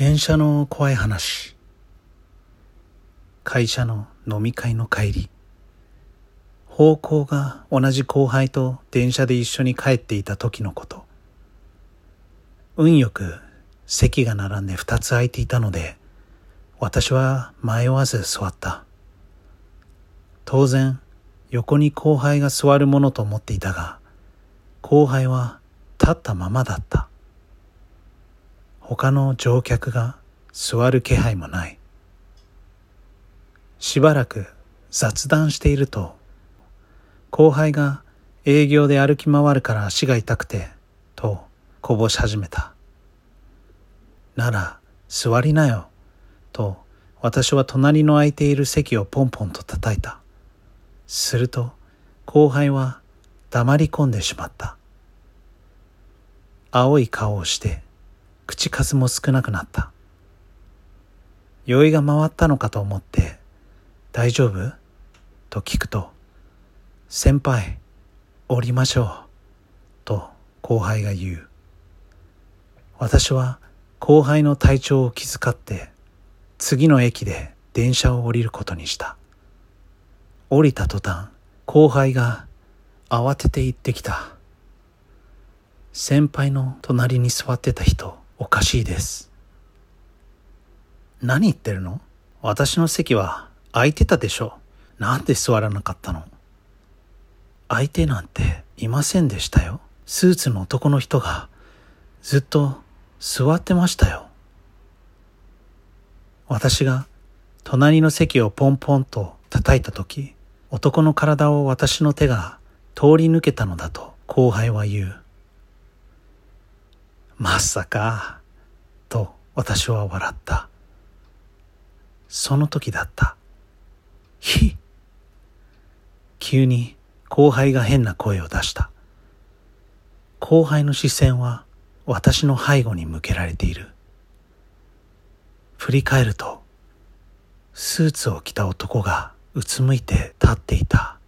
電車の怖い話。会社の飲み会の帰り。方向が同じ後輩と電車で一緒に帰っていた時のこと。運よく席が並んで二つ空いていたので私は迷わず座った。当然横に後輩が座るものと思っていたが後輩は立ったままだった。他の乗客が座る気配もない。しばらく雑談していると後輩が営業で歩き回るから足が痛くてとこぼし始めた。なら座りなよと私は隣の空いている席をポンポンと叩いた。すると後輩は黙り込んでしまった。青い顔をして口数も少なくなった。酔いが回ったのかと思って、大丈夫？と聞くと、先輩、降りましょう。と後輩が言う。私は後輩の体調を気遣って、次の駅で電車を降りることにした。降りた途端、後輩が慌てて行ってきた。先輩の隣に座ってた人、おかしいです。何言ってるの？私の席は空いてたでしょ。なんで座らなかったの？相手なんていませんでしたよ。スーツの男の人がずっと座ってましたよ。私が隣の席をポンポンと叩いた時、男の体を私の手が通り抜けたのだと後輩は言う。まさか、と私は笑った。その時だった。ひ急に後輩が変な声を出した。後輩の視線は私の背後に向けられている。振り返ると、スーツを着た男がうつむいて立っていた。